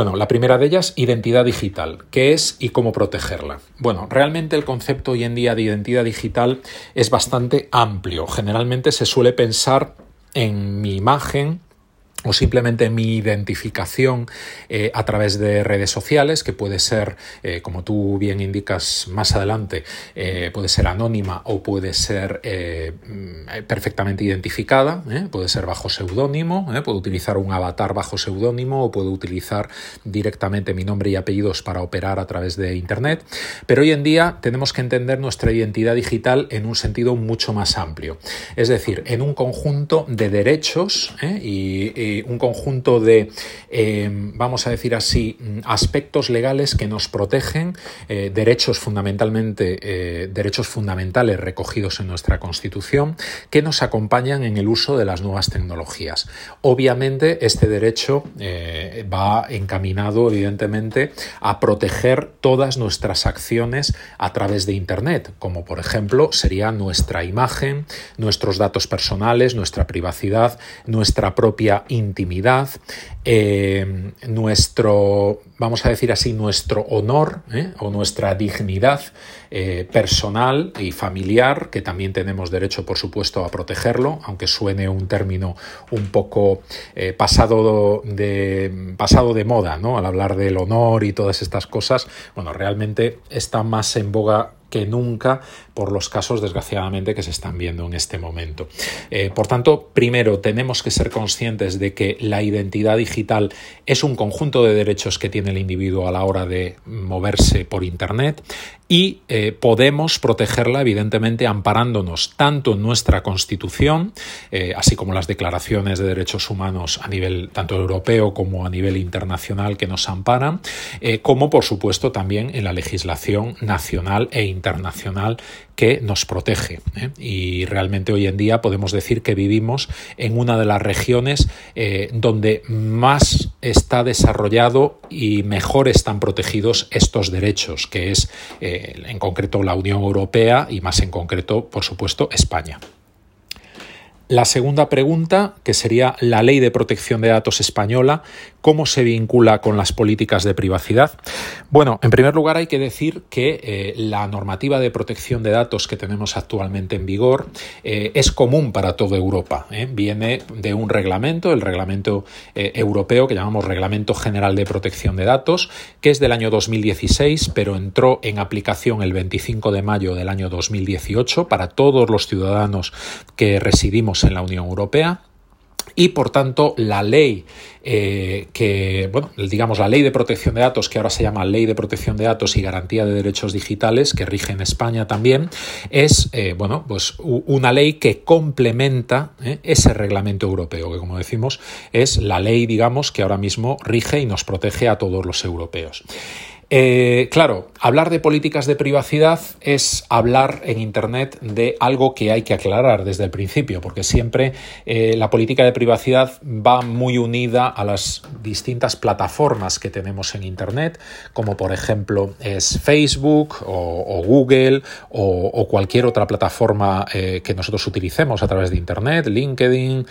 Bueno, la primera de ellas, identidad digital. ¿Qué es y cómo protegerla? Bueno, realmente el concepto hoy en día de identidad digital es bastante amplio. Generalmente se suele pensar en mi imagen, o simplemente mi identificación eh, a través de redes sociales, que puede ser, eh, como tú bien indicas más adelante, eh, puede ser anónima o puede ser mm, perfectamente identificada, puede ser bajo seudónimo, puedo utilizar un avatar bajo seudónimo o puedo utilizar directamente mi nombre y apellidos para operar a través de Internet, pero hoy en día tenemos que entender nuestra identidad digital en un sentido mucho más amplio, es decir, en un conjunto de derechos y un conjunto de, eh, vamos a decir así, aspectos legales que nos protegen, eh, derechos fundamentalmente, eh, derechos fundamentales recogidos en nuestra Constitución, que nos acompañan en el uso de las nuevas tecnologías. Obviamente, este derecho va encaminado, evidentemente, a proteger todas nuestras acciones a través de Internet, como por ejemplo sería nuestra imagen, nuestros datos personales, nuestra privacidad, nuestra propia intimidad, eh, nuestro, vamos a decir así, nuestro honor ¿eh? o nuestra dignidad eh, personal y familiar, que también tenemos derecho, por supuesto, a protegerlo, aunque suene un término un poco pasado, de, pasado de moda, ¿no? Al hablar del honor y todas estas cosas, bueno, realmente está más en boga que nunca por los casos, desgraciadamente, que se están viendo en este momento. Eh, por tanto, primero, tenemos que ser conscientes de que la identidad digital es un conjunto de derechos que tiene el individuo a la hora de moverse por Internet y eh, podemos protegerla, evidentemente, amparándonos tanto en nuestra Constitución, eh, así como las declaraciones de derechos humanos a nivel tanto europeo como a nivel internacional que nos amparan, como, por supuesto, también en la legislación nacional e internacional que nos protege. ¿eh? Y realmente hoy en día podemos decir que vivimos en una de las regiones eh, donde más está desarrollado y mejor están protegidos estos derechos, que es eh, en concreto la Unión Europea y más en concreto, por supuesto, España. La segunda pregunta, que sería la ley de protección de datos española, ¿cómo se vincula con las políticas de privacidad? Bueno, en primer lugar hay que decir que eh, la normativa de protección de datos que tenemos actualmente en vigor eh, es común para toda Europa. ¿eh? Viene de un reglamento, el reglamento europeo que llamamos Reglamento General de Protección de Datos, que es del año 2016, pero entró en aplicación el 25 de mayo del año 2018 para todos los ciudadanos que residimos en la Unión Europea y por tanto la ley eh, que, bueno, digamos la ley de protección de datos, que ahora se llama Ley de Protección de Datos y Garantía de Derechos Digitales, que rige en España también, es, eh, bueno, pues una ley que complementa eh, ese reglamento europeo, que como decimos es la ley, digamos, que ahora mismo rige y nos protege a todos los europeos. Eh, claro, hablar de políticas de privacidad es hablar en Internet de algo que hay que aclarar desde el principio, porque siempre eh, la política de privacidad va muy unida a las distintas plataformas que tenemos en Internet, como por ejemplo es Facebook o, Google o, cualquier otra plataforma eh, que nosotros utilicemos a través de Internet, LinkedIn,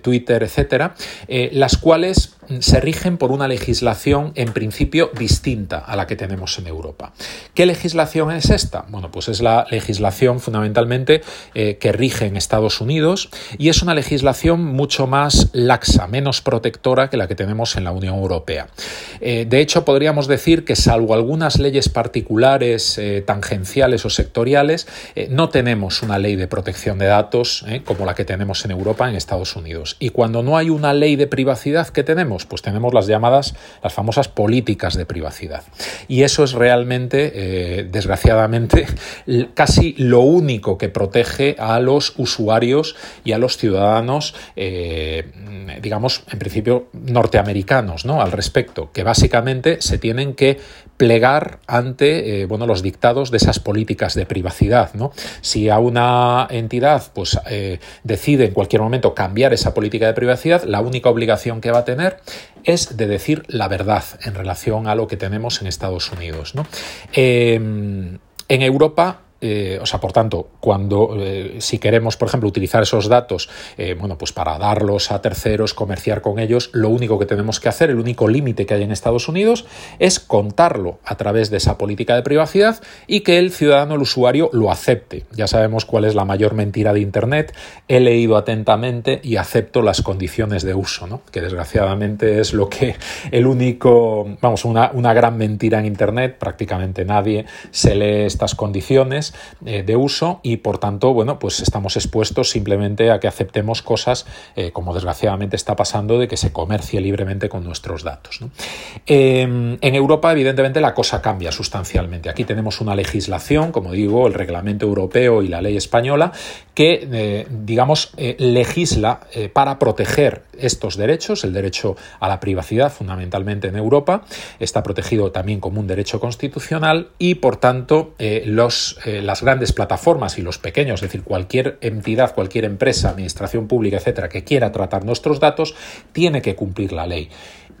Twitter, etcétera, las cuales se rigen por una legislación en principio distinta a la que tenemos en Europa. ¿Qué legislación es esta? Bueno, pues es la legislación fundamentalmente eh, que rige en Estados Unidos y es una legislación mucho más laxa, menos protectora que la que tenemos en la Unión Europea. Eh, de hecho, podríamos decir que salvo algunas leyes particulares, eh, tangenciales o sectoriales, no tenemos una ley de protección de datos como la que tenemos en Europa, en Estados Unidos. Y cuando no hay una ley de privacidad, ¿qué tenemos? Pues tenemos las llamadas, las famosas políticas de privacidad. Y eso es realmente, eh, desgraciadamente, casi lo único que protege a los usuarios y a los ciudadanos, eh, digamos, en principio norteamericanos, ¿no? Al respecto, que básicamente se tienen que plegar ante eh, bueno, los dictados de esas políticas de privacidad. ¿no? Si a una entidad pues, eh, decide en cualquier momento cambiar esa política de privacidad, la única obligación que va a tener es de decir la verdad en relación a lo que tenemos en Estados Unidos. ¿no? Em, en Europa eh, o sea, por tanto, cuando eh, si queremos, por ejemplo, utilizar esos datos, bueno, pues para darlos a terceros, comerciar con ellos, lo único que tenemos que hacer, el único límite que hay en Estados Unidos, es contarlo a través de esa política de privacidad y que el ciudadano, el usuario, lo acepte. Ya sabemos cuál es la mayor mentira de Internet. He leído atentamente y acepto las condiciones de uso, ¿no? que desgraciadamente es lo que el único, vamos, una, una gran mentira en Internet, prácticamente nadie se lee estas condiciones eh, de uso y por tanto, bueno, pues estamos expuestos simplemente a que aceptemos cosas eh, como desgraciadamente está pasando de que se comercie libremente con nuestros datos. Em, en Europa, evidentemente, la cosa cambia sustancialmente. Aquí tenemos una legislación, como digo, el reglamento europeo y la ley española, que, eh, digamos, legisla para proteger estos derechos, el derecho a la privacidad fundamentalmente en Europa, está protegido también como un derecho constitucional y, por tanto, eh, los, eh, las grandes plataformas y los pequeños, es decir, cualquier entidad, cualquier empresa, administración pública, etcétera, que quiera tratar nuestros datos, tiene que cumplir la ley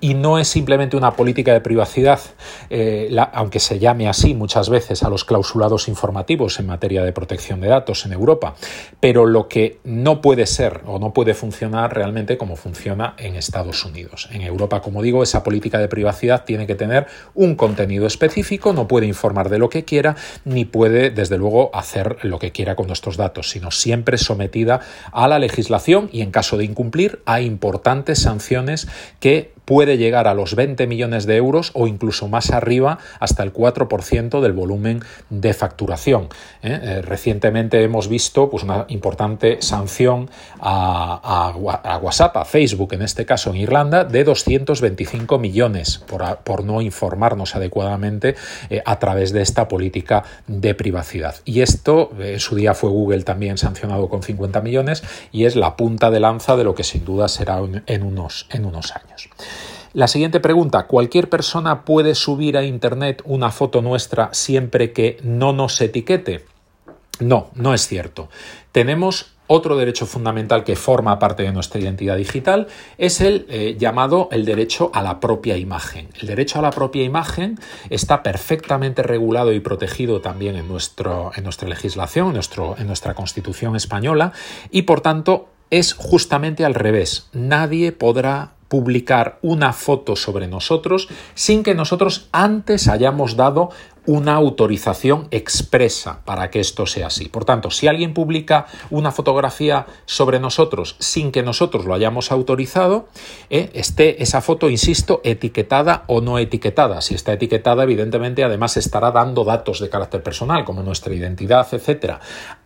y no es simplemente una política de privacidad, eh, aunque se llame así muchas veces a los clausulados informativos en materia de protección de datos en Europa, pero lo que no puede ser o no puede funcionar realmente como funciona en Estados Unidos. En Europa, como digo, esa política de privacidad tiene que tener un contenido específico, no puede informar de lo que quiera, ni puede, desde luego, hacer lo que quiera con nuestros datos, sino siempre sometida a la legislación y, en caso de incumplir, a importantes sanciones que puede llegar a los 20 millones de euros o incluso más arriba hasta el 4% del volumen de facturación. ¿eh? Eh, recientemente hemos visto pues, una importante sanción a, WhatsApp, a Facebook en este caso en Irlanda, de 225 millones por, no informarnos adecuadamente eh, a través de esta política de privacidad. Y esto en su día fue Google también sancionado con 50 millones y es la punta de lanza de lo que sin duda será en unos, en unos años. La siguiente pregunta, ¿cualquier persona puede subir a Internet una foto nuestra siempre que no nos etiquete? No, no es cierto. Tenemos otro derecho fundamental que forma parte de nuestra identidad digital es el eh, llamado el derecho a la propia imagen. El derecho a la propia imagen está perfectamente regulado y protegido también en, nuestro, en nuestra legislación, nuestro, en nuestra Constitución española y por tanto es justamente al revés. Nadie podrá publicar una foto sobre nosotros sin que nosotros antes hayamos dado una autorización expresa para que esto sea así. Por tanto, si alguien publica una fotografía sobre nosotros sin que nosotros lo hayamos autorizado, eh, esté esa foto, insisto, etiquetada o no etiquetada. Si está etiquetada, evidentemente, además estará dando datos de carácter personal, como nuestra identidad, etc.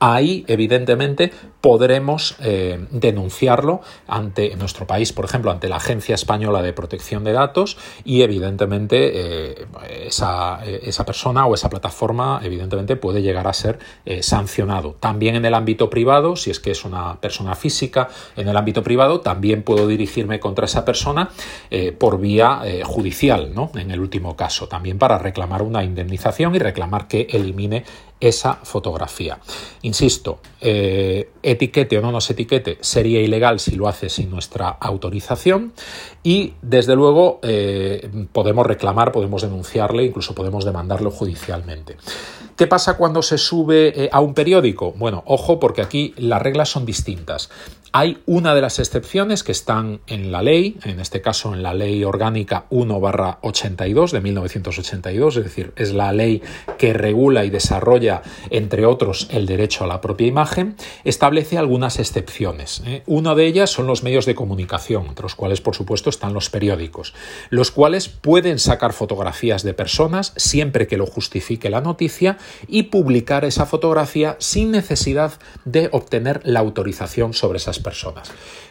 Ahí, evidentemente, podremos eh, denunciarlo ante nuestro país, por ejemplo, ante la Agencia Española de Protección de Datos y, evidentemente, eh, esa, esa persona o esa plataforma evidentemente puede llegar a ser eh, sancionado. También en el ámbito privado, si es que es una persona física, en el ámbito privado también puedo dirigirme contra esa persona eh, por vía eh, judicial, ¿no? En el último caso, también para reclamar una indemnización y reclamar que elimine esa fotografía. Insisto, etiquete o no nos etiquete sería ilegal si lo hace sin nuestra autorización y desde luego podemos reclamar, podemos denunciarle, incluso podemos demandarlo judicialmente. ¿Qué pasa cuando se sube eh, a un periódico? Bueno, ojo porque aquí las reglas son distintas. Hay una de las excepciones que están en la ley, en este caso en la ley orgánica 1-82 de 1982, es decir, es la ley que regula y desarrolla, entre otros, el derecho a la propia imagen, establece algunas excepciones. ¿eh? Una de ellas son los medios de comunicación, entre los cuales, por supuesto, están los periódicos, los cuales pueden sacar fotografías de personas siempre que lo justifique la noticia y publicar esa fotografía sin necesidad de obtener la autorización sobre esas personas.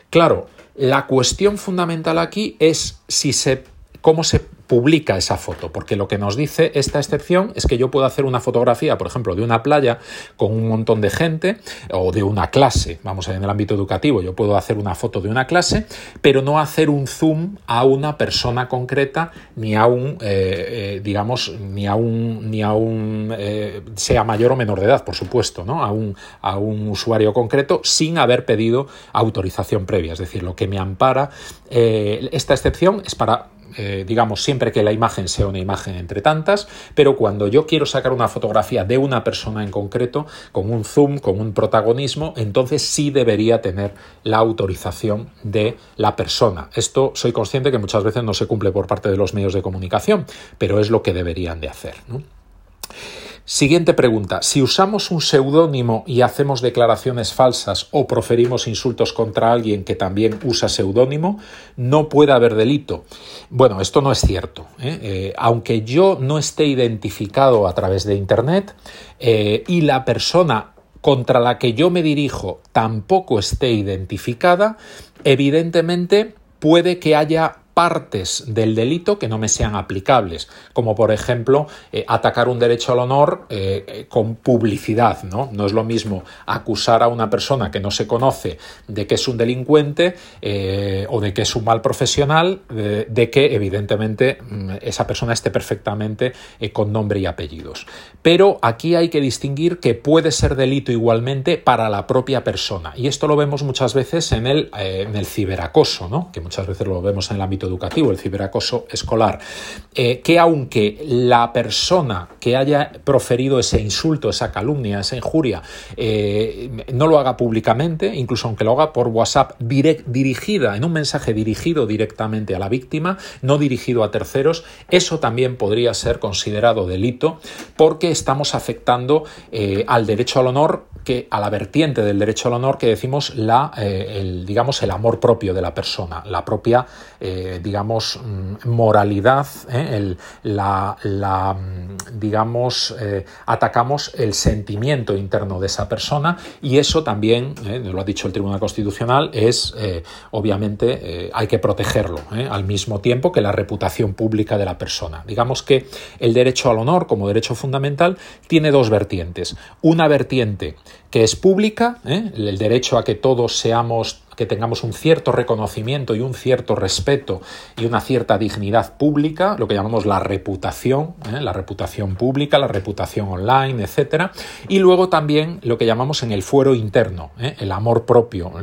Claro, la cuestión fundamental aquí es si se, cómo se publica esa foto, porque lo que nos dice esta excepción es que yo puedo hacer una fotografía, por ejemplo, de una playa con un montón de gente o de una clase, vamos a ver, en el ámbito educativo, yo puedo hacer una foto de una clase, pero no hacer un zoom a una persona concreta ni a un, eh, eh, digamos, ni a un, ni a un, eh, sea mayor o menor de edad, por supuesto, ¿no? A un, a un usuario concreto sin haber pedido autorización previa, es decir, lo que me ampara esta excepción es para eh, digamos, siempre que la imagen sea una imagen entre tantas, pero cuando yo quiero sacar una fotografía de una persona en concreto, con un zoom, con un protagonismo, entonces sí debería tener la autorización de la persona. Esto soy consciente que muchas veces no se cumple por parte de los medios de comunicación, pero es lo que deberían de hacer. Siguiente pregunta. Si usamos un seudónimo y hacemos declaraciones falsas o proferimos insultos contra alguien que también usa seudónimo, no puede haber delito. Bueno, esto no es cierto. ¿eh? Eh, aunque yo no esté identificado a través de Internet eh, y la persona contra la que yo me dirijo tampoco esté identificada, evidentemente puede que haya partes del delito que no me sean aplicables, como por ejemplo eh, atacar un derecho al honor eh, eh, con publicidad. ¿no? no es lo mismo acusar a una persona que no se conoce de que es un delincuente o de que es un mal profesional, de que evidentemente mm, esa persona esté perfectamente con nombre y apellidos. Pero aquí hay que distinguir que puede ser delito igualmente para la propia persona. Y esto lo vemos muchas veces en el, en el ciberacoso, ¿no? que muchas veces lo vemos en el ámbito educativo, el ciberacoso escolar, eh, que aunque la persona que haya proferido ese insulto, esa calumnia, esa injuria, eh, no lo haga públicamente, incluso aunque lo haga por WhatsApp dirigida, en un mensaje dirigido directamente a la víctima, no dirigido a terceros, eso también podría ser considerado delito porque estamos afectando eh, al derecho al honor que a la vertiente del derecho al honor que decimos la, el, digamos, el amor propio de la persona, la propia digamos, mm, moralidad, ¿eh? la, mm, digamos, eh, atacamos el sentimiento interno de esa persona y eso también, ¿eh? lo ha dicho el Tribunal Constitucional, es, obviamente, hay que protegerlo al mismo tiempo que la reputación pública de la persona. Digamos que el derecho al honor como derecho fundamental tiene dos vertientes. Una vertiente que es pública, el derecho a que todos seamos que tengamos un cierto reconocimiento y un cierto respeto y una cierta dignidad pública, lo que llamamos la reputación, ¿eh? la reputación pública, la reputación online, etc. Y luego también lo que llamamos en el fuero interno, ¿eh? el amor propio,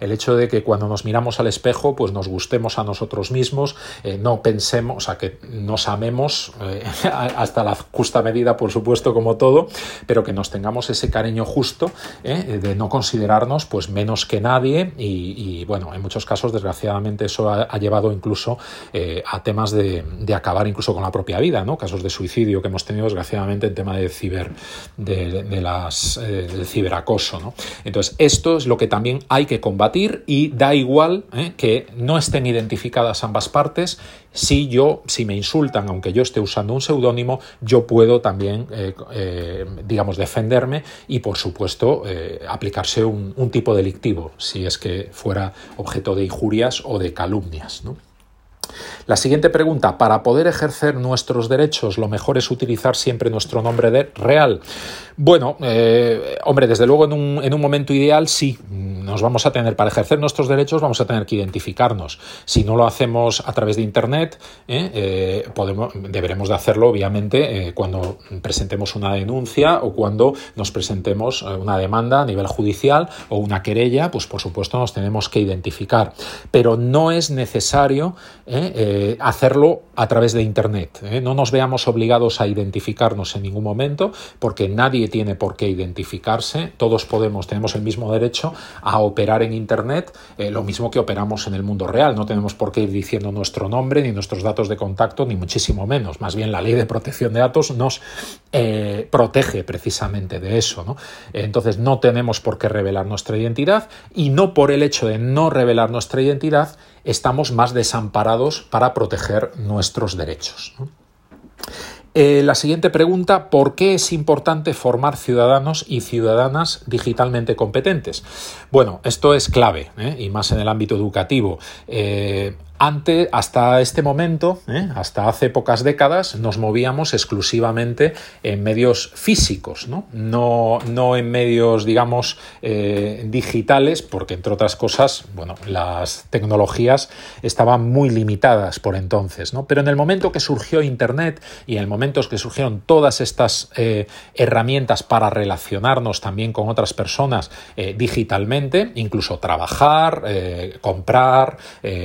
el hecho de que cuando nos miramos al espejo, pues nos gustemos a nosotros mismos, eh, no pensemos, o sea, que nos amemos hasta la justa medida, por supuesto, como todo, pero que nos tengamos ese cariño justo de no considerarnos pues menos que nadie y y, bueno, en muchos casos, desgraciadamente, eso ha, llevado incluso eh, a temas de, acabar incluso con la propia vida, ¿no? Casos de suicidio que hemos tenido, desgraciadamente, en tema de ciber, de, las, eh, del ciberacoso. Entonces, esto es lo que también hay que combatir y da igual ¿eh? que no estén identificadas ambas partes si yo, si me insultan, aunque yo esté usando un seudónimo, yo puedo también, digamos, defenderme y, por supuesto, aplicarse un, tipo delictivo, si es que fuera objeto de injurias o de calumnias. ¿no? La siguiente pregunta, para poder ejercer nuestros derechos, lo mejor es utilizar siempre nuestro nombre de real. Bueno, eh, hombre, desde luego en un, en un momento ideal sí, nos vamos a tener, para ejercer nuestros derechos vamos a tener que identificarnos. Si no lo hacemos a través de Internet, ¿eh? Eh, deberemos de hacerlo obviamente cuando presentemos una denuncia o cuando nos presentemos una demanda a nivel judicial o una querella, pues por supuesto nos tenemos que identificar. Pero no es necesario hacerlo a través de Internet. No nos veamos obligados a identificarnos en ningún momento porque nadie tiene por qué identificarse, todos podemos, tenemos el mismo derecho a operar en Internet, eh, lo mismo que operamos en el mundo real, no tenemos por qué ir diciendo nuestro nombre, ni nuestros datos de contacto, ni muchísimo menos, más bien la ley de protección de datos nos eh, protege precisamente de eso. Entonces no tenemos por qué revelar nuestra identidad y no por el hecho de no revelar nuestra identidad estamos más desamparados para proteger nuestros derechos. Eh, la siguiente pregunta, ¿por qué es importante formar ciudadanos y ciudadanas digitalmente competentes? Bueno, esto es clave, ¿eh? y más en el ámbito educativo. Eh, hasta este momento, ¿eh? hasta hace pocas décadas, nos movíamos exclusivamente en medios físicos, no, no, en medios, digamos, eh, digitales, porque entre otras cosas, bueno, las tecnologías estaban muy limitadas por entonces, ¿no? Pero en el momento que surgió Internet y en el momento que surgieron todas estas eh, herramientas para relacionarnos también con otras personas digitalmente, incluso trabajar, comprar,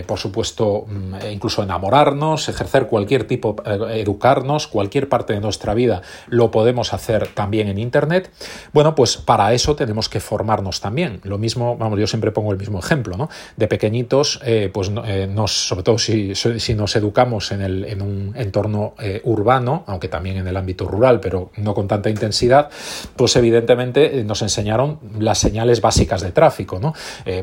por supuesto, mm, e incluso enamorarnos, ejercer cualquier tipo, eh, educarnos, cualquier parte de nuestra vida lo podemos hacer también en Internet. Bueno, pues para eso tenemos que formarnos también. Lo mismo, vamos, yo siempre pongo el mismo ejemplo, ¿no? De pequeñitos, eh, pues nos, sobre todo si, si, nos educamos en, el, en un entorno urbano, aunque también en el ámbito rural, pero no con tanta intensidad, pues evidentemente nos enseñaron las señales básicas de tráfico, ¿no?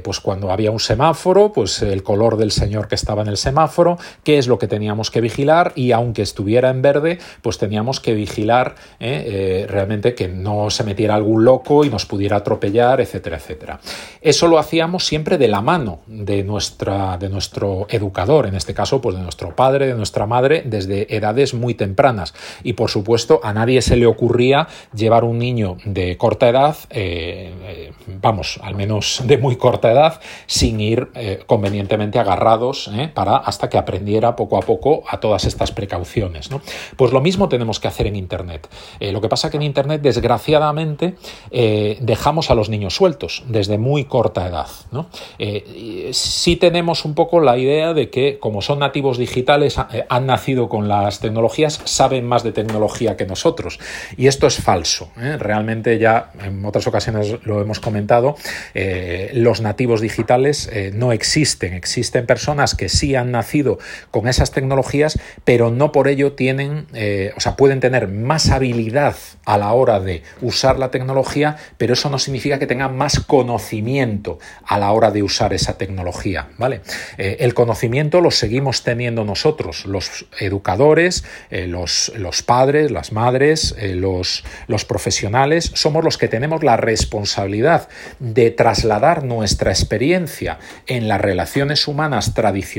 pues cuando había un semáforo, pues el color del señor que estaba en el semáforo, qué es lo que teníamos que vigilar y aunque estuviera en verde, pues teníamos que vigilar ¿eh? Eh, realmente que no se metiera algún loco y nos pudiera atropellar, etcétera, etcétera. Eso lo hacíamos siempre de la mano de, nuestra, de nuestro educador, en este caso, pues de nuestro padre, de nuestra madre, desde edades muy tempranas. Y por supuesto, a nadie se le ocurría llevar un niño de corta edad, eh, vamos, al menos de muy corta edad, sin ir convenientemente agarrados para hasta que aprendiera poco a poco a todas estas precauciones. Pues lo mismo tenemos que hacer en Internet. Eh, lo que pasa que en Internet, desgraciadamente, eh, dejamos a los niños sueltos desde muy corta edad. ¿no? Eh, sí tenemos un poco la idea de que, como son nativos digitales, han nacido con las tecnologías, saben más de tecnología que nosotros. Y esto es falso. Realmente ya en otras ocasiones lo hemos comentado, los nativos digitales no existen. Existen personas que sí han nacido con esas tecnologías, pero no por ello tienen, eh, o sea, pueden tener más habilidad a la hora de usar la tecnología, pero eso no significa que tengan más conocimiento a la hora de usar esa tecnología, ¿vale? Eh, el conocimiento lo seguimos teniendo nosotros, los educadores, eh, los, los, padres, las madres, los, los profesionales, somos los que tenemos la responsabilidad de trasladar nuestra experiencia en las relaciones humanas tradicionales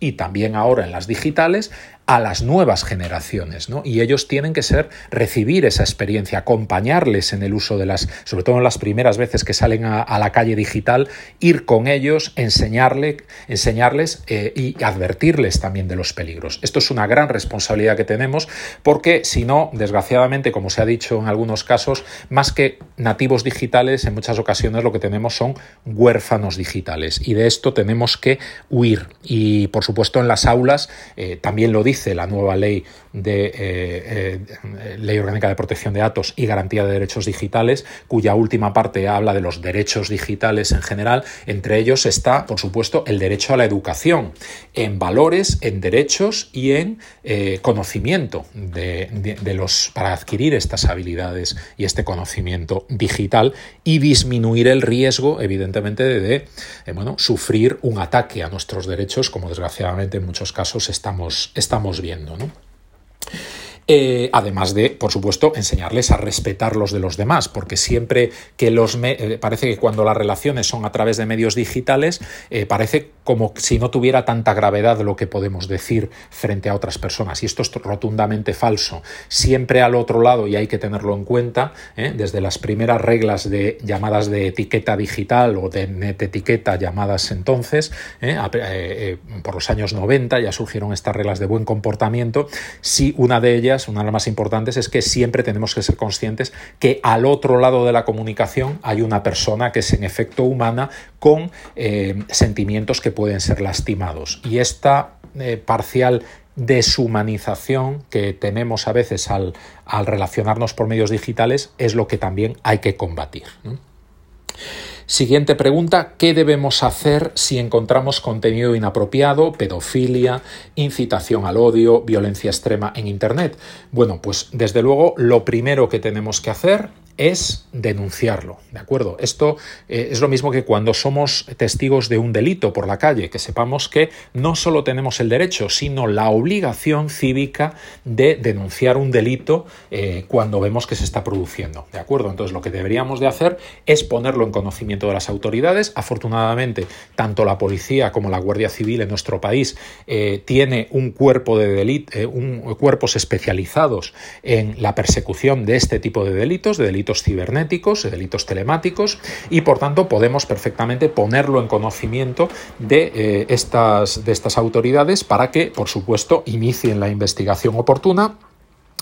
y también ahora en las digitales a las nuevas generaciones, ¿no? Y ellos tienen que ser, recibir esa experiencia, acompañarles en el uso de las, sobre todo en las primeras veces que salen a, la calle digital, ir con ellos, enseñarle, enseñarles eh, y advertirles también de los peligros. Esto es una gran responsabilidad que tenemos porque si no, desgraciadamente, como se ha dicho en algunos casos, más que nativos digitales, en muchas ocasiones lo que tenemos son huérfanos digitales y de esto tenemos que huir. Y por supuesto en las aulas eh, también lo dice la nueva ley de eh, eh, Ley Orgánica de Protección de Datos y Garantía de Derechos Digitales, cuya última parte habla de los derechos digitales en general. Entre ellos está, por supuesto, el derecho a la educación, en valores, en derechos y en eh, conocimiento de, los, para adquirir estas habilidades y este conocimiento digital y disminuir el riesgo, evidentemente, de, bueno, sufrir un ataque a nuestros derechos, como desgraciadamente en muchos casos estamos, estamos viendo. ¿no? Eh, además de, por supuesto, enseñarles a respetar los de los demás, porque siempre que los... Eh, parece que cuando las relaciones son a través de medios digitales, eh, parece como si no tuviera tanta gravedad lo que podemos decir frente a otras personas. Y esto es rotundamente falso. Siempre al otro lado, y hay que tenerlo en cuenta, desde las primeras reglas de llamadas de etiqueta digital o de net etiqueta llamadas entonces, por los años 90 ya surgieron estas reglas de buen comportamiento, si una de ellas una de las más importantes, es que siempre tenemos que ser conscientes que al otro lado de la comunicación hay una persona que es en efecto humana con eh, sentimientos que pueden ser lastimados. Y esta eh, parcial deshumanización que tenemos a veces al, relacionarnos por medios digitales es lo que también hay que combatir. Siguiente pregunta, ¿qué debemos hacer si encontramos contenido inapropiado, pedofilia, incitación al odio, violencia extrema en Internet? Bueno, pues desde luego lo primero que tenemos que hacer es denunciarlo, ¿de acuerdo? Esto eh, es lo mismo que cuando somos testigos de un delito por la calle, que sepamos que no solo tenemos el derecho, sino la obligación cívica de denunciar un delito eh, cuando vemos que se está produciendo, ¿de acuerdo? Entonces lo que deberíamos de hacer es ponerlo en conocimiento de las autoridades. Afortunadamente, tanto la policía como la Guardia Civil en nuestro país eh, tiene un cuerpo de delito, un, cuerpos especializados en la persecución de este tipo de delitos, de delitos cibernéticos, delitos telemáticos, y por tanto podemos perfectamente ponerlo en conocimiento de, eh, estas, de estas autoridades para que, por supuesto, inicien la investigación oportuna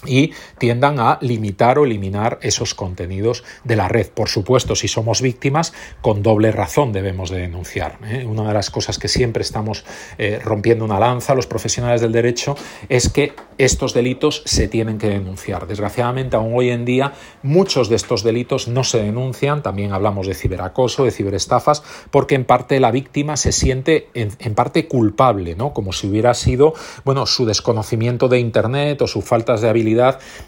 y tiendan a limitar o eliminar esos contenidos de la red. Por supuesto, si somos víctimas, con doble razón debemos de denunciar. ¿eh? Una de las cosas que siempre estamos eh, rompiendo una lanza los profesionales del derecho es que estos delitos se tienen que denunciar. Desgraciadamente, aún hoy en día, muchos de estos delitos no se denuncian. También hablamos de ciberacoso, de ciberestafas, porque en parte la víctima se siente en, en parte culpable, ¿no? Como si hubiera sido, bueno, su desconocimiento de Internet o su faltas de habilidad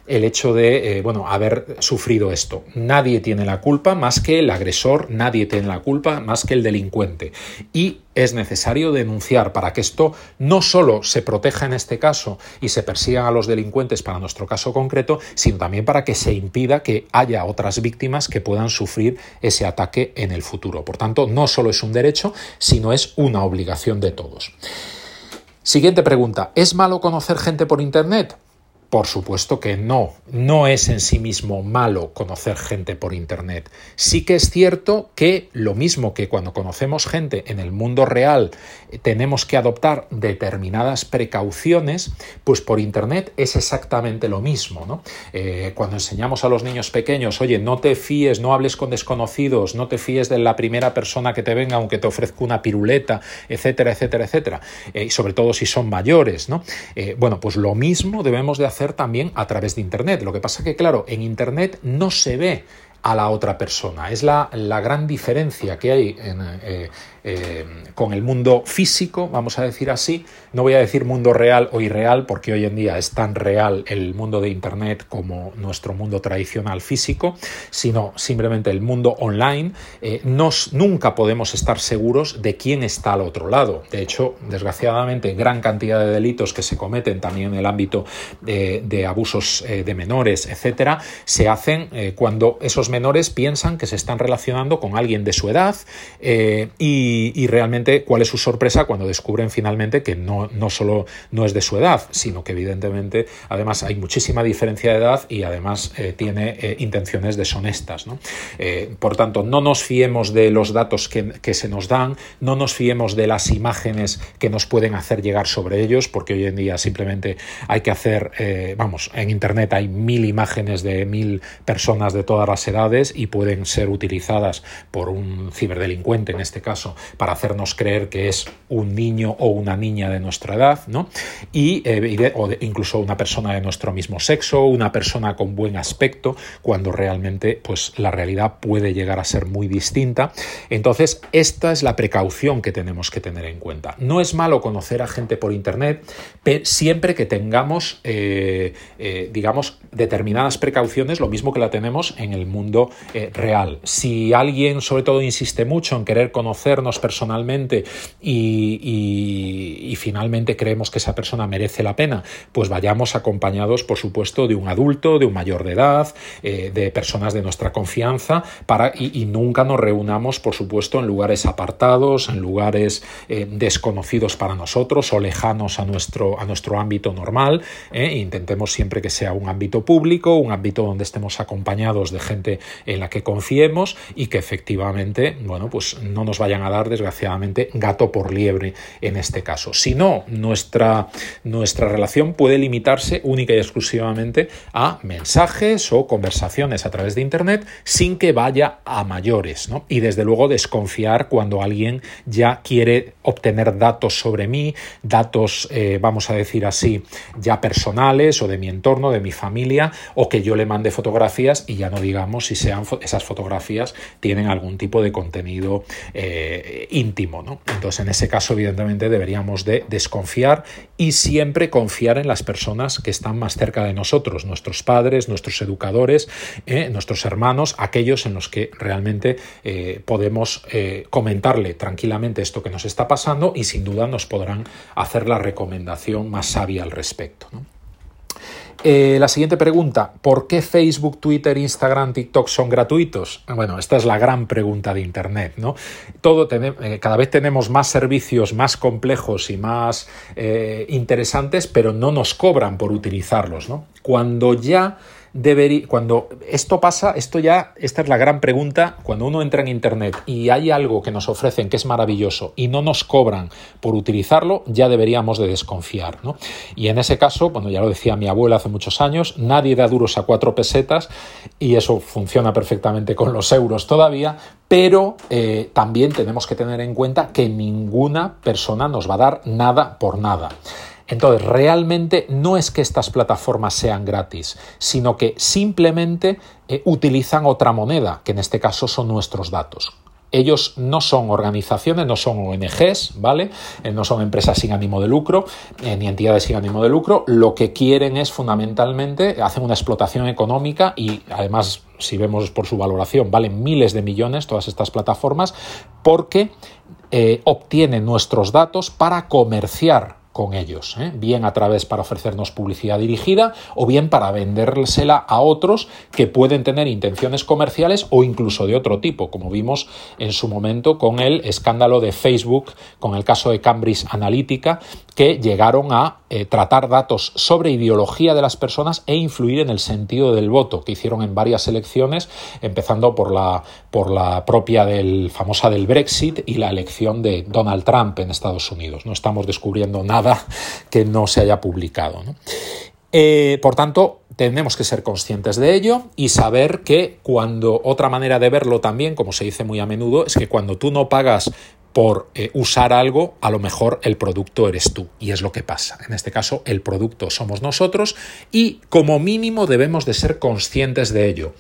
el hecho de eh, bueno, haber sufrido esto. Nadie tiene la culpa más que el agresor, nadie tiene la culpa más que el delincuente. Y es necesario denunciar para que esto no solo se proteja en este caso y se persigan a los delincuentes para nuestro caso concreto, sino también para que se impida que haya otras víctimas que puedan sufrir ese ataque en el futuro. Por tanto, no solo es un derecho, sino es una obligación de todos. Siguiente pregunta, ¿es malo conocer gente por Internet? Por supuesto que no, no es en sí mismo malo conocer gente por Internet. Sí que es cierto que lo mismo que cuando conocemos gente en el mundo real eh, tenemos que adoptar determinadas precauciones, pues por Internet es exactamente lo mismo. ¿no? Eh, cuando enseñamos a los niños pequeños, oye, no te fíes, no hables con desconocidos, no te fíes de la primera persona que te venga aunque te ofrezca una piruleta, etcétera, etcétera, etcétera, eh, y sobre todo si son mayores, ¿no? bueno, pues lo mismo debemos de hacer también a través de Internet. Lo que pasa que, claro, en Internet no se ve a la otra persona. Es la, la gran diferencia que hay en, eh, eh, con el mundo físico, vamos a decir así. No voy a decir mundo real o irreal, porque hoy en día es tan real el mundo de Internet como nuestro mundo tradicional físico, sino simplemente el mundo online. Eh, nos, nunca podemos estar seguros de quién está al otro lado. De hecho, desgraciadamente, gran cantidad de delitos que se cometen también en el ámbito de, abusos eh, de menores, etcétera, se hacen cuando esos menores piensan que se están relacionando con alguien de su edad y y, realmente cuál es su sorpresa cuando descubren finalmente que no, no solo no es de su edad, sino que evidentemente además hay muchísima diferencia de edad y además eh, tiene eh, intenciones deshonestas. Eh, por tanto, no nos fiemos de los datos que, que, se nos dan, no nos fiemos de las imágenes que nos pueden hacer llegar sobre ellos, porque hoy en día simplemente hay que hacer, vamos, en Internet hay mil imágenes de mil personas de todas las edades y pueden ser utilizadas por un ciberdelincuente en este caso para hacernos creer que es un niño o una niña de nuestra edad, ¿no? Y, eh, o incluso una persona de nuestro mismo sexo, una persona con buen aspecto, cuando realmente pues, la realidad puede llegar a ser muy distinta. Entonces, esta es la precaución que tenemos que tener en cuenta. No es malo conocer a gente por Internet, siempre que tengamos, eh, eh, digamos, determinadas precauciones, lo mismo que la tenemos en el mundo real. Si alguien, sobre todo, insiste mucho en querer conocernos, personalmente y, finalmente creemos que esa persona merece la pena, pues vayamos acompañados, por supuesto, de un adulto, de un mayor de edad, eh, de personas de nuestra confianza, para, y, nunca nos reunamos, por supuesto, en lugares apartados, en lugares eh, desconocidos para nosotros o lejanos a nuestro, a nuestro ámbito normal. Eh, intentemos siempre que sea un ámbito público, un ámbito donde estemos acompañados de gente en la que confiemos y que efectivamente, bueno, pues no nos vayan a dar desgraciadamente, gato por liebre en este caso. Si no, nuestra, nuestra relación puede limitarse única y exclusivamente a mensajes o conversaciones a través de Internet sin que vaya a mayores. ¿no? Y desde luego desconfiar cuando alguien ya quiere obtener datos sobre mí, datos, eh, vamos a decir así, ya personales o de mi entorno, de mi familia, o que yo le mande fotografías y ya no digamos si sean esas fotografías tienen algún tipo de contenido eh, íntimo. ¿no? Entonces, en ese caso, evidentemente, deberíamos de desconfiar y siempre confiar en las personas que están más cerca de nosotros, nuestros padres, nuestros educadores, eh, nuestros hermanos, aquellos en los que realmente eh, podemos eh, comentarle tranquilamente esto que nos está pasando y sin duda nos podrán hacer la recomendación más sabia al respecto. Eh, la siguiente pregunta, ¿por qué Facebook, Twitter, Instagram, TikTok son gratuitos? Bueno, esta es la gran pregunta de Internet, ¿no? Todo eh, cada vez tenemos más servicios más complejos y más eh, interesantes, pero no nos cobran por utilizarlos, ¿no? cuando ya debería, cuando esto pasa, esto ya, esta es la gran pregunta, cuando uno entra en Internet y hay algo que nos ofrecen que es maravilloso y no nos cobran por utilizarlo, ya deberíamos de desconfiar. ¿no? Y en ese caso, bueno, ya lo decía mi abuela hace muchos años, nadie da duros a cuatro pesetas y eso funciona perfectamente con los euros todavía, pero eh, también tenemos que tener en cuenta que ninguna persona nos va a dar nada por nada. Entonces, realmente no es que estas plataformas sean gratis, sino que simplemente eh, utilizan otra moneda, que en este caso son nuestros datos. Ellos no son organizaciones, no son ONGs, ¿vale? Eh, no son empresas sin ánimo de lucro, eh, ni entidades sin ánimo de lucro. Lo que quieren es fundamentalmente, hacen una explotación económica y además, si vemos por su valoración, valen miles de millones todas estas plataformas porque obtienen nuestros datos para comerciar con ellos, ¿eh? bien a través para ofrecernos publicidad dirigida o bien para vendérsela a otros que pueden tener intenciones comerciales o incluso de otro tipo, como vimos en su momento con el escándalo de Facebook, con el caso de Cambridge Analytica, que llegaron a eh, tratar datos sobre ideología de las personas e influir en el sentido del voto, que hicieron en varias elecciones, empezando por la, por la propia del, famosa del Brexit y la elección de Donald Trump en Estados Unidos. No estamos descubriendo nada que no se haya publicado. Eh, por tanto, tenemos que ser conscientes de ello y saber que cuando otra manera de verlo también, como se dice muy a menudo, es que cuando tú no pagas por eh, usar algo, a lo mejor el producto eres tú. Y es lo que pasa. En este caso, el producto somos nosotros y como mínimo debemos de ser conscientes de ello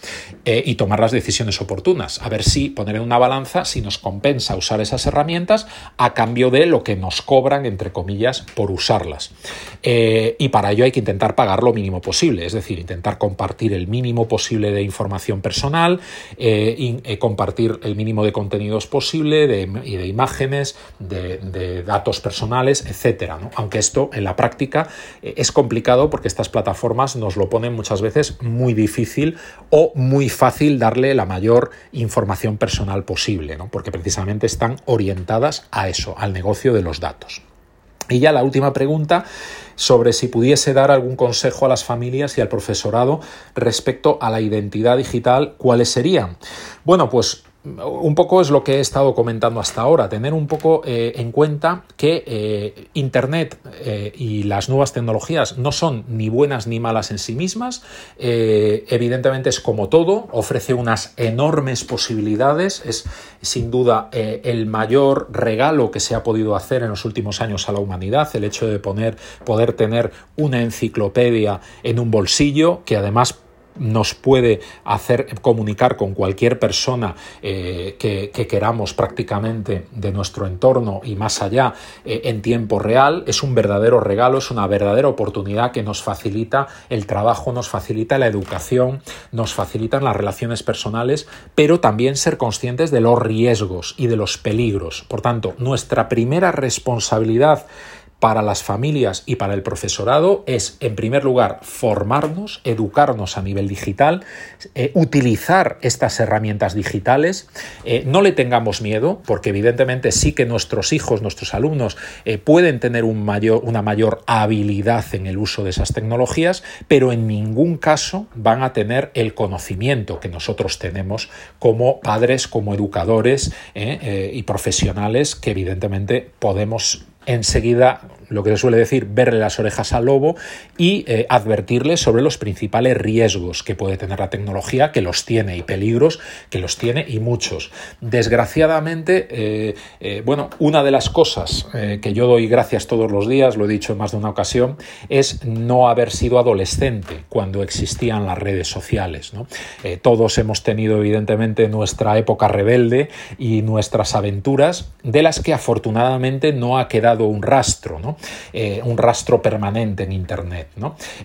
eh, y tomar las decisiones oportunas. A ver si poner en una balanza si nos compensa usar esas herramientas a cambio de lo que nos cobran, entre comillas, por usarlas. Eh, y para ello hay que intentar pagar lo mínimo posible, es decir, intentar compartir el mínimo posible de información personal, compartir el mínimo de contenidos posible y de imágenes, de, datos personales, etcétera. Aunque esto en la práctica eh, es complicado porque estas plataformas nos lo ponen muchas veces muy difícil o muy fácil darle la mayor información personal posible, porque precisamente están orientadas a eso, al negocio de los datos. Y ya la última pregunta sobre si pudiese dar algún consejo a las familias y al profesorado respecto a la identidad digital, ¿cuáles serían? Bueno, pues un poco es lo que he estado comentando hasta ahora, tener un poco eh, en cuenta que eh, Internet eh, y las nuevas tecnologías no son ni buenas ni malas en sí mismas, evidentemente es como todo, ofrece unas enormes posibilidades, es sin duda el mayor regalo que se ha podido hacer en los últimos años a la humanidad, el hecho de poner, poder tener una enciclopedia en un bolsillo que además nos puede hacer comunicar con cualquier persona eh, que, queramos prácticamente de nuestro entorno y más allá eh, en tiempo real, es un verdadero regalo, es una verdadera oportunidad que nos facilita el trabajo, nos facilita la educación, nos facilitan las relaciones personales, pero también ser conscientes de los riesgos y de los peligros. Por tanto, nuestra primera responsabilidad para las familias y para el profesorado es, en primer lugar, formarnos, educarnos a nivel digital, eh, utilizar estas herramientas digitales. Eh, no le tengamos miedo, porque evidentemente sí que nuestros hijos, nuestros alumnos, eh, pueden tener una mayor habilidad en el uso de esas tecnologías, pero en ningún caso van a tener el conocimiento que nosotros tenemos como padres, como educadores y profesionales que evidentemente podemos enseguida lo que se suele decir, verle las orejas al lobo y eh, advertirle sobre los principales riesgos que puede tener la tecnología, que los tiene, y peligros que los tiene y muchos. Desgraciadamente, eh, eh, bueno, una de las cosas que yo doy gracias todos los días, lo he dicho en más de una ocasión, es no haber sido adolescente cuando existían las redes sociales. todos hemos tenido, evidentemente, nuestra época rebelde y nuestras aventuras, de las que afortunadamente no ha quedado un rastro. ¿no? Eh, un rastro permanente en Internet.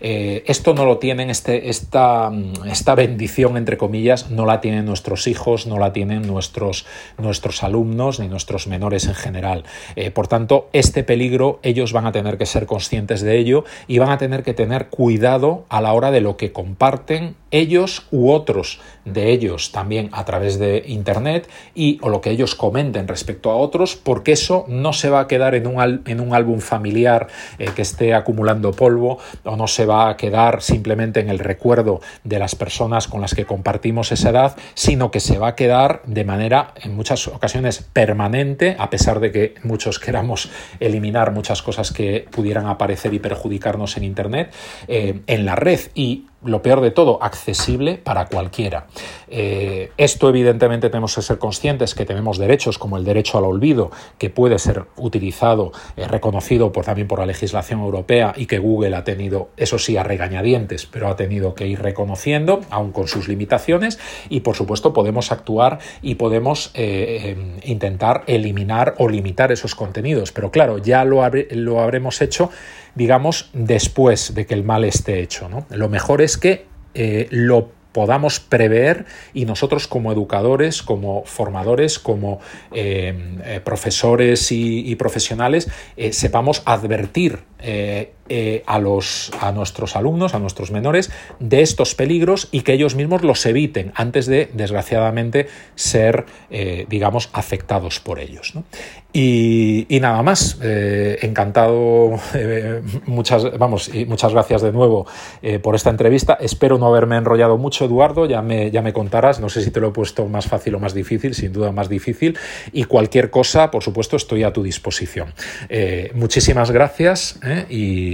Eh, esto no lo tienen, este, esta, esta, bendición, entre comillas, no la tienen nuestros hijos, no la tienen nuestros, nuestros alumnos ni nuestros menores en general. Eh, por tanto, este peligro ellos van a tener que ser conscientes de ello y van a tener que tener cuidado a la hora de lo que comparten ellos u otros de ellos también a través de Internet y o lo que ellos comenten respecto a otros, porque eso no se va a quedar en un, en un álbum familiar eh, que esté acumulando polvo o no se va a quedar simplemente en el recuerdo de las personas con las que compartimos esa edad, sino que se va a quedar de manera en muchas ocasiones permanente, a pesar de que muchos queramos eliminar muchas cosas que pudieran aparecer y perjudicarnos en Internet, eh, en la red. Y lo peor de todo, accesible para cualquiera. Eh, esto evidentemente tenemos que ser conscientes que tenemos derechos como el derecho al olvido, que puede ser utilizado, eh, reconocido por, también por la legislación europea y que Google ha tenido, eso sí, a regañadientes, pero ha tenido que ir reconociendo, aún con sus limitaciones, y por supuesto podemos actuar y podemos eh, intentar eliminar o limitar esos contenidos. Pero claro, ya lo habremos hecho digamos, después de que el mal esté hecho. ¿no? Lo mejor es que eh, lo podamos prever y nosotros como educadores, como formadores, como eh, eh, profesores y, profesionales, sepamos advertir a, los, a nuestros alumnos, a nuestros menores, de estos peligros y que ellos mismos los eviten antes de, desgraciadamente, ser, digamos, afectados por ellos. Y, nada más, eh, encantado, eh, muchas, vamos, y muchas gracias de nuevo eh, por esta entrevista. Espero no haberme enrollado mucho, Eduardo, ya me, ya me contarás, no sé si te lo he puesto más fácil o más difícil, sin duda más difícil, y cualquier cosa, por supuesto, estoy a tu disposición. muchísimas gracias